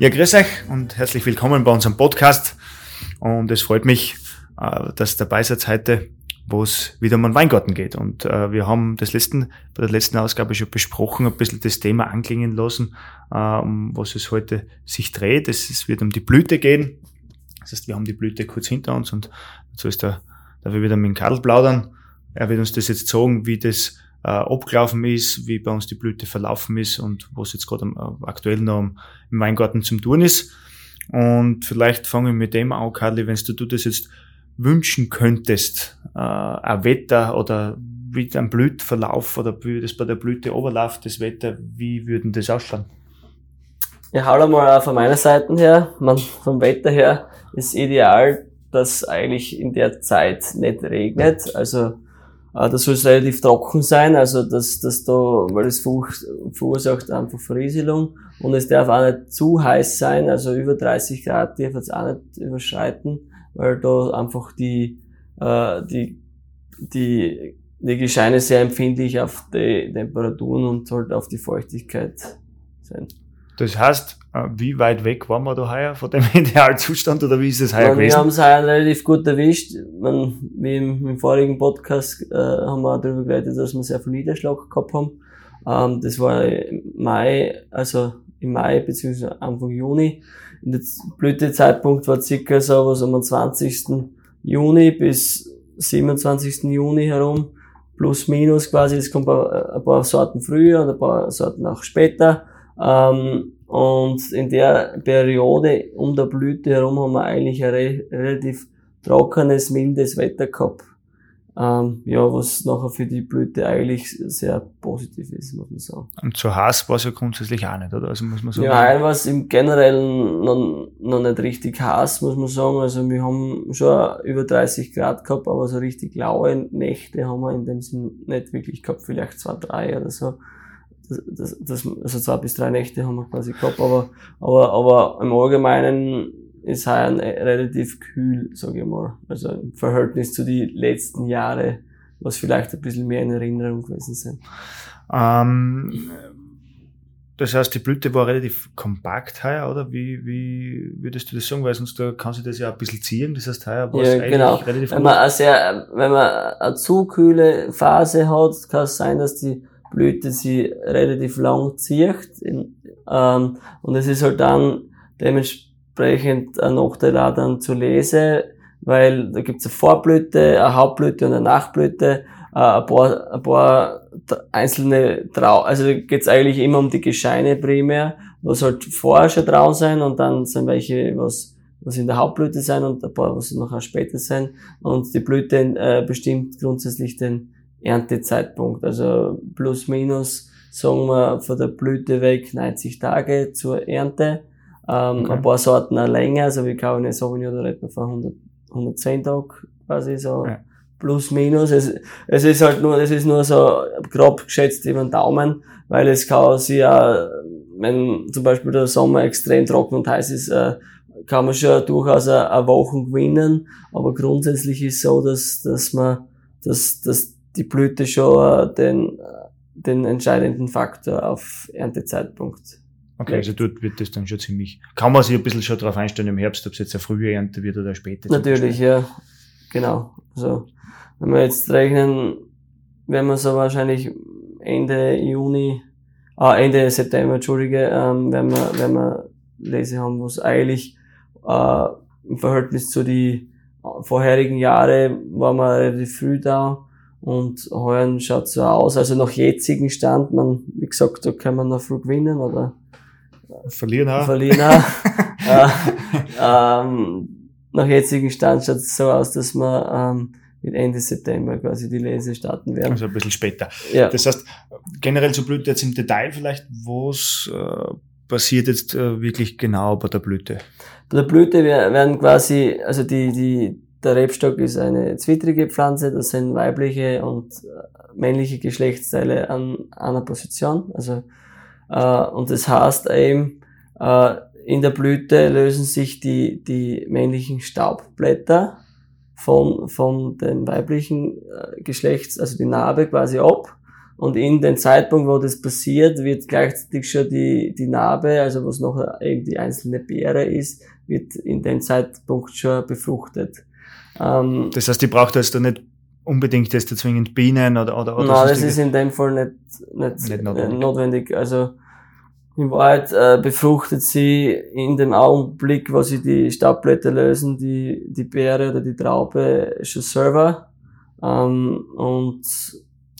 Ja, grüß euch und herzlich willkommen bei unserem Podcast. Und es freut mich, äh, dass ihr dabei seid heute, wo es wieder um den Weingarten geht. Und äh, wir haben das letzten, bei der letzten Ausgabe schon besprochen, ein bisschen das Thema anklingen lassen, äh, um was es heute sich dreht. Es, wird um die Blüte gehen. Das heißt, wir haben die Blüte kurz hinter uns und dazu ist da wir wieder mit dem Karl plaudern. Er wird uns das jetzt sagen, wie das äh, abgelaufen ist, wie bei uns die Blüte verlaufen ist und was jetzt gerade äh, aktuell noch im Weingarten zum tun ist. Und vielleicht fange ich mit dem an, Karli, wenn du das jetzt wünschen könntest, äh, ein Wetter oder wie ein Blütverlauf oder wie das bei der Blüte oberläuft, das Wetter, wie würden das ausschauen? Ja, hallo mal auch von meiner Seite her. Man, vom Wetter her ist ideal, dass eigentlich in der Zeit nicht regnet. Also das soll relativ trocken sein, also dass das da, weil es verursacht, verursacht einfach Verrieselung und es darf auch nicht zu heiß sein, also über 30 Grad darf es auch nicht überschreiten, weil da einfach die äh, die die die Gescheine sehr empfindlich auf die Temperaturen und halt auf die Feuchtigkeit sein. Das heißt, äh, wie weit weg waren wir da heuer von dem Idealzustand oder wie ist es heuer Man, wir gewesen? haben es heuer relativ gut erwischt. Man, wie im, im vorigen Podcast äh, haben wir auch darüber geredet, dass wir sehr viel Niederschlag gehabt haben. Ähm, das war im Mai, also im Mai beziehungsweise Anfang Juni. In der Blütezeitpunkt war circa so was um den 20. Juni bis 27. Juni herum. Plus minus quasi. Es kommt ein ein paar Sorten früher und ein paar Sorten auch später. Ähm, und in der Periode um der Blüte herum haben wir eigentlich ein re relativ trockenes, mildes Wetter gehabt. Ähm, ja, was nachher für die Blüte eigentlich sehr positiv ist, muss man sagen. Und so heiß war es ja grundsätzlich auch nicht, oder? Also muss man sagen. Ja, heil war es im Generellen noch, noch nicht richtig heiß, muss man sagen. Also wir haben schon über 30 Grad gehabt, aber so richtig laue Nächte haben wir in dem Sinn nicht wirklich gehabt, vielleicht zwei, drei oder so. Das, das, das, also zwei bis drei Nächte haben wir quasi gehabt, aber, aber, aber im Allgemeinen ist heuer relativ kühl, sage ich mal. Also im Verhältnis zu die letzten Jahre, was vielleicht ein bisschen mehr in Erinnerung gewesen sind. Ähm, das heißt, die Blüte war relativ kompakt heuer, oder? Wie, wie würdest du das sagen? Weil sonst da kann sich das ja ein bisschen ziehen. Das heißt, heuer war es Ja, eigentlich genau. relativ Wenn man eine sehr, wenn man eine zu kühle Phase hat, kann es sein, dass die Blüte sie relativ lang zieht. Ähm, und es ist halt dann dementsprechend ein Nachteil auch dann zu lesen, weil da gibt's eine Vorblüte, eine Hauptblüte und eine Nachblüte, äh, ein paar, ein paar einzelne Trau, also da geht's eigentlich immer um die Gescheine primär, was halt vorher schon drauf sein und dann sind welche, was was in der Hauptblüte sein und ein paar, was nachher später sein. Und die Blüte äh, bestimmt grundsätzlich den Erntezeitpunkt. Also plus minus, sagen wir, von der Blüte weg 90 Tage zur Ernte. Ähm, Okay. Ein paar Sorten auch länger, also wie Cabernet Sauvignon, da redet man von 100, 110 Tagen quasi so. Ja. Plus minus. Es, es ist halt nur, es ist nur so grob geschätzt über den Daumen, weil es kann sich ja, wenn zum Beispiel der Sommer extrem trocken und heiß ist, äh, kann man schon durchaus eine, eine Woche gewinnen, aber grundsätzlich ist so, dass, dass man, dass, dass die Blüte schon äh, den, äh, den entscheidenden Faktor auf Erntezeitpunkt. Okay, also dort wird das dann schon ziemlich, kann man sich ein bisschen schon darauf einstellen im Herbst, ob es jetzt eine frühe Ernte wird oder eine späte. Natürlich, ja, genau. Also, wenn wir jetzt rechnen, werden wir so wahrscheinlich Ende Juni, ah, Ende September, Entschuldige, ähm, wenn wir, wenn wir Lese haben, was eigentlich äh, im Verhältnis zu die vorherigen Jahre waren wir relativ früh da und heuer schaut so aus, also nach jetzigem Stand, man, wie gesagt, da kann man noch früh gewinnen, oder Verlieren auch. verlieren auch. äh, ähm, nach jetzigem Stand schaut es so aus, dass wir ähm, mit Ende September quasi die Lese starten werden. Also ein bisschen später. Ja. Das heißt, generell so blöd jetzt im Detail vielleicht, was äh, passiert jetzt äh, wirklich genau bei der Blüte? Bei der Blüte werden quasi, also die, die, der Rebstock ist eine zwittrige Pflanze, das sind weibliche und äh, männliche Geschlechtsteile an einer Position. Also, äh, und das heißt eben, äh, in der Blüte lösen sich die, die männlichen Staubblätter von, von den weiblichen äh, Geschlechts, also die Narbe quasi ab. Und in den Zeitpunkt, wo das passiert, wird gleichzeitig schon die, die Narbe, also was noch eben die einzelne Beere ist, wird in dem Zeitpunkt schon befruchtet. Ähm, das heißt, die braucht jetzt da nicht unbedingt jetzt zwingend Bienen oder oder, oder Nein, das ist in dem Fall nicht, nicht, nicht notwendig. notwendig. Also in Wahrheit äh, befruchtet sie in dem Augenblick, wo sie die Staubblätter lösen, die, die Beere oder die Traube schon selber. Ähm, und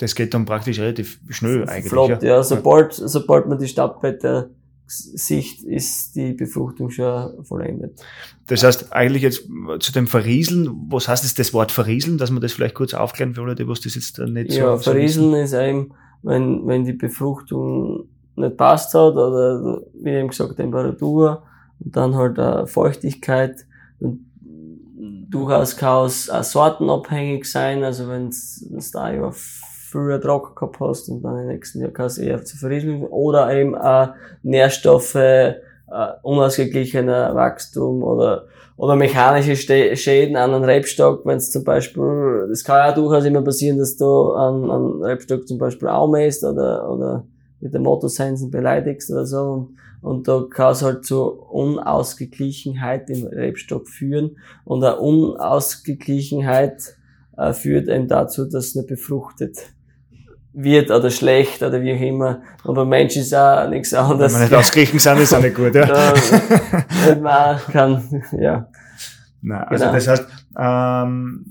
das geht dann praktisch relativ schnell eigentlich. Flott, ja. ja. Sobald, sobald man die Staubblätter sieht, ist die Befruchtung schon vollendet. Das heißt, eigentlich jetzt zu dem Verrieseln, was heißt das, das Wort Verrieseln, dass man das vielleicht kurz aufklären für Leute, was das jetzt nicht ja, so Ja, Verrieseln ist eben, wenn, wenn die Befruchtung nicht passt hat oder wie eben gesagt Temperatur und dann halt Feuchtigkeit und durchaus kann es auch sortenabhängig sein, also wenn es da ja früher trocken gehabt hast und dann im nächsten Jahr kann es eher zu verrieseln oder eben auch Nährstoffe, äh, unausgeglichener Wachstum oder oder mechanische Schäden an einem Rebstock, wenn es zum Beispiel, das kann ja durchaus immer passieren, dass du an, an Rebstock zum Beispiel aumäst oder, oder mit der Motorsensen beleidigst oder so. Und, und da kann es halt zu Unausgeglichenheit im Rebstock führen. Und eine Unausgeglichenheit äh, führt eben dazu, dass es nicht befruchtet wird oder schlecht oder wie auch immer. Beim Mensch ist auch nichts anderes. Wenn man nicht ausgeglichen sind, ist auch nicht gut, ja. da, man kann, ja. Nein, also genau. das heißt, ähm,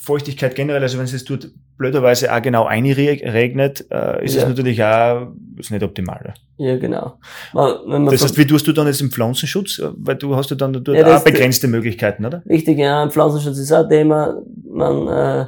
Feuchtigkeit generell, also wenn es jetzt tut, blöderweise auch genau einregnet, äh, ist ja. es natürlich auch ist nicht optimal. Ja, genau. Man, das heißt, wie tust du dann jetzt im Pflanzenschutz? Weil du hast ja dann dort ja, auch begrenzte Möglichkeiten, oder? Richtig, ja. Pflanzenschutz ist auch ein Thema. Man, äh,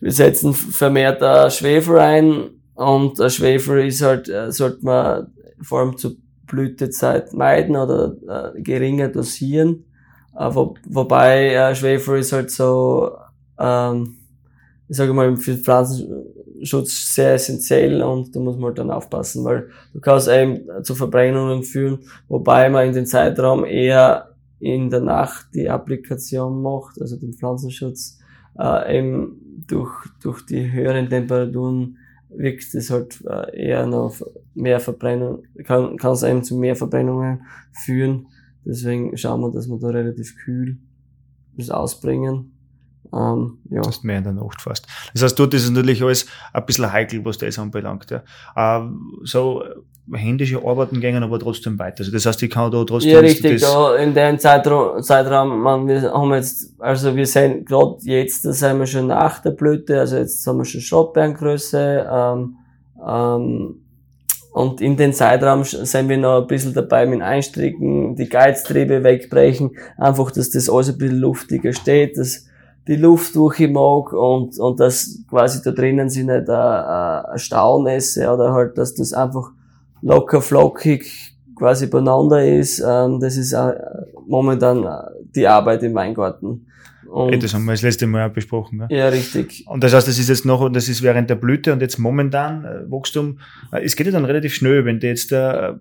wir setzen vermehrt äh, Schwefel ein und äh, Schwefel ist halt, äh, sollte man vor allem zur Blütezeit meiden oder äh, geringer dosieren. Äh, wo, wobei äh, Schwefel ist halt so ähm, ich sage mal, für Pflanzenschutz sehr essentiell und da muss man halt dann aufpassen, weil du kannst eben zu Verbrennungen führen, wobei man in den Zeitraum eher in der Nacht die Applikation macht, also den Pflanzenschutz, äh, eben durch, durch die höheren Temperaturen wirkt es halt äh, eher noch mehr Verbrennung, kann, kann es eben zu mehr Verbrennungen führen. Deswegen schauen wir, dass wir da relativ kühl das ausbringen. Ähm, ja. Das ist mehr in der Nacht fast. Das heißt, dort ist es natürlich alles ein bisschen heikel, was das anbelangt. Ja. Ähm, so händische Arbeiten gehen aber trotzdem weiter. Also das heißt, ich kann da trotzdem... Ja, richtig. Da in dem Zeitraum, Zeitraum man, wir haben jetzt, also wir sind gerade jetzt, da sind wir schon nach der Blüte, also jetzt haben wir schon Schrottbeerengröße, ähm, ähm, und in den Zeitraum sind wir noch ein bisschen dabei mit Einstricken, die Geiztriebe wegbrechen, einfach, dass das alles ein bisschen luftiger steht, dass die Luft durch ich mag und, und dass quasi da drinnen sie nicht ein Staunässe oder halt, dass das einfach locker flockig quasi beieinander ist. Ähm, das ist momentan die Arbeit im Weingarten. Und das haben wir das letzte Mal auch besprochen. Ne? Ja, richtig. Und das heißt, das ist jetzt noch, und das ist während der Blüte und jetzt momentan äh, Wachstum. Äh, es geht ja dann relativ schnell, wenn die jetzt äh,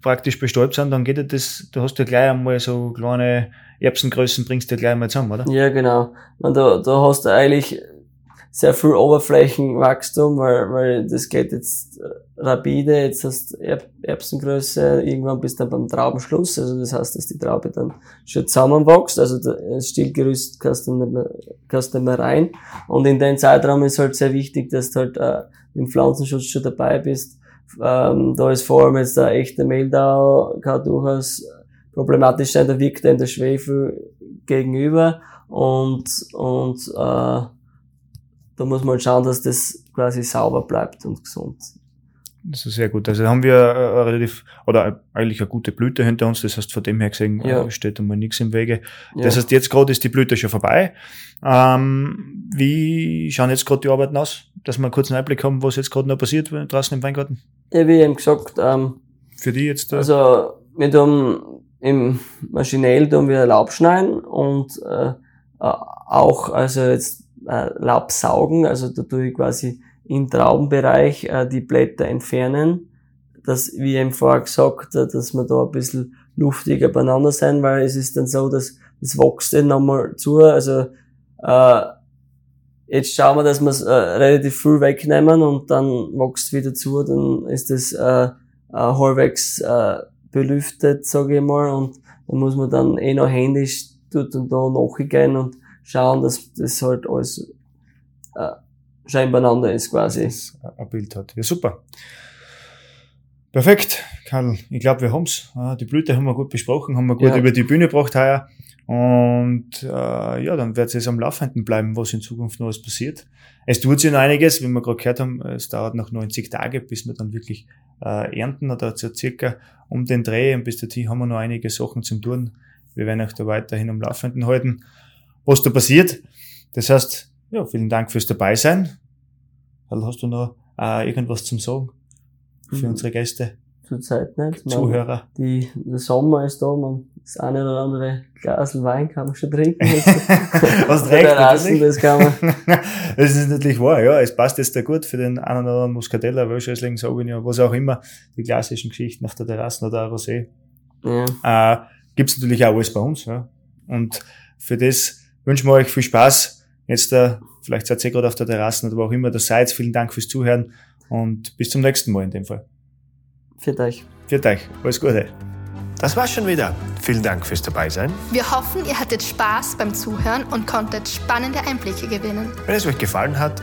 praktisch bestäubt sind, dann geht ja das, du hast ja gleich einmal so kleine Erbsengrößen bringst du gleich mal zusammen, oder? Ja, genau. Und da, da hast du eigentlich sehr viel Oberflächenwachstum, weil, weil das geht jetzt rapide, jetzt hast Erb Erbsengröße, irgendwann bist du dann beim Traubenschluss, also das heißt, dass die Traube dann schon zusammenwächst, also das Stillgerüst kannst du nicht mehr, nicht mehr rein. Und in dem Zeitraum ist halt sehr wichtig, dass du halt äh, im Pflanzenschutz schon dabei bist. Ähm, da ist vor allem jetzt der echte Mehltau, kann durchaus problematisch sein, da wirkt dann der Schwefel gegenüber und, und äh, da muss man halt schauen, dass das quasi sauber bleibt und gesund. Das ist sehr gut. Also haben wir äh, relativ, oder eigentlich eine gute Blüte hinter uns. Das heißt, von dem her gesehen ja. Äh, steht einmal nichts im Wege. Ja. Das heißt, jetzt gerade ist die Blüte schon vorbei. Ähm, wie schauen jetzt gerade die Arbeiten aus? Dass wir einen kurzen Einblick haben, was jetzt gerade noch passiert draußen im Weingarten? Ja, wie eben gesagt, ähm, für die jetzt? Da? Also wir tun im maschinell tun wir Laub schneiden und äh, äh, auch also jetzt äh, Laub saugen, also da tue ich quasi im Traubenbereich äh, die Blätter entfernen, dass, wie eben vorher gesagt, äh, dass wir da ein bisschen luftiger beieinander sein, weil es ist dann so, dass das wächst dann nochmal zu, also äh, jetzt schauen wir, dass wir es äh, relativ früh wegnehmen und dann wächst wieder zu, dann ist das äh, äh, halbwegs äh, belüftet, sage ich mal, und dann muss man dann eh noch händisch tut und da nachgehen und schauen, dass das halt alles äh, schön beieinander ist quasi. Das ein Bild hat. Ja, super. Perfekt, Karl. Ich glaube, wir haben's. Die Blüte haben wir gut besprochen, haben wir gut ja. über die Bühne gebracht heuer. Und äh, ja, dann wird es am Laufenden bleiben, was in Zukunft noch alles passiert. Es tut sich noch einiges, wie wir gerade gehört haben, es dauert noch 90 Tage, bis wir dann wirklich äh, ernten oder so circa um den Dreh und bis dahin haben wir noch einige Sachen zum tun. Wir werden euch da weiterhin am Laufenden halten, was da passiert. Das heißt, ja, vielen Dank fürs Dabeisein. Hast du noch äh, irgendwas zum Sagen für mhm. unsere Gäste? Zurzeit nicht. Man, Zuhörer. Die, der Sommer ist da, man, das eine oder andere Glas Wein kann man schon trinken. Was trägt Rassen, das kann man. das ist natürlich wahr, ja. Es passt jetzt da gut für den einen oder anderen Muscatella, Welschriesling, Sauvignon, was auch immer. Die klassischen Geschichten auf der Terrasse oder Rosé. Ja. Äh, gibt's natürlich auch alles bei uns, ja. Und für das wünschen wir euch viel Spaß. Jetzt, äh, vielleicht seid ihr gerade auf der Terrasse oder wo auch immer das seid. Vielen Dank fürs Zuhören und bis zum nächsten Mal in dem Fall. Für euch. Für euch. Alles Gute. Das war's schon wieder. Vielen Dank fürs Dabeisein. Wir hoffen, ihr hattet Spaß beim Zuhören und konntet spannende Einblicke gewinnen. Wenn es euch gefallen hat,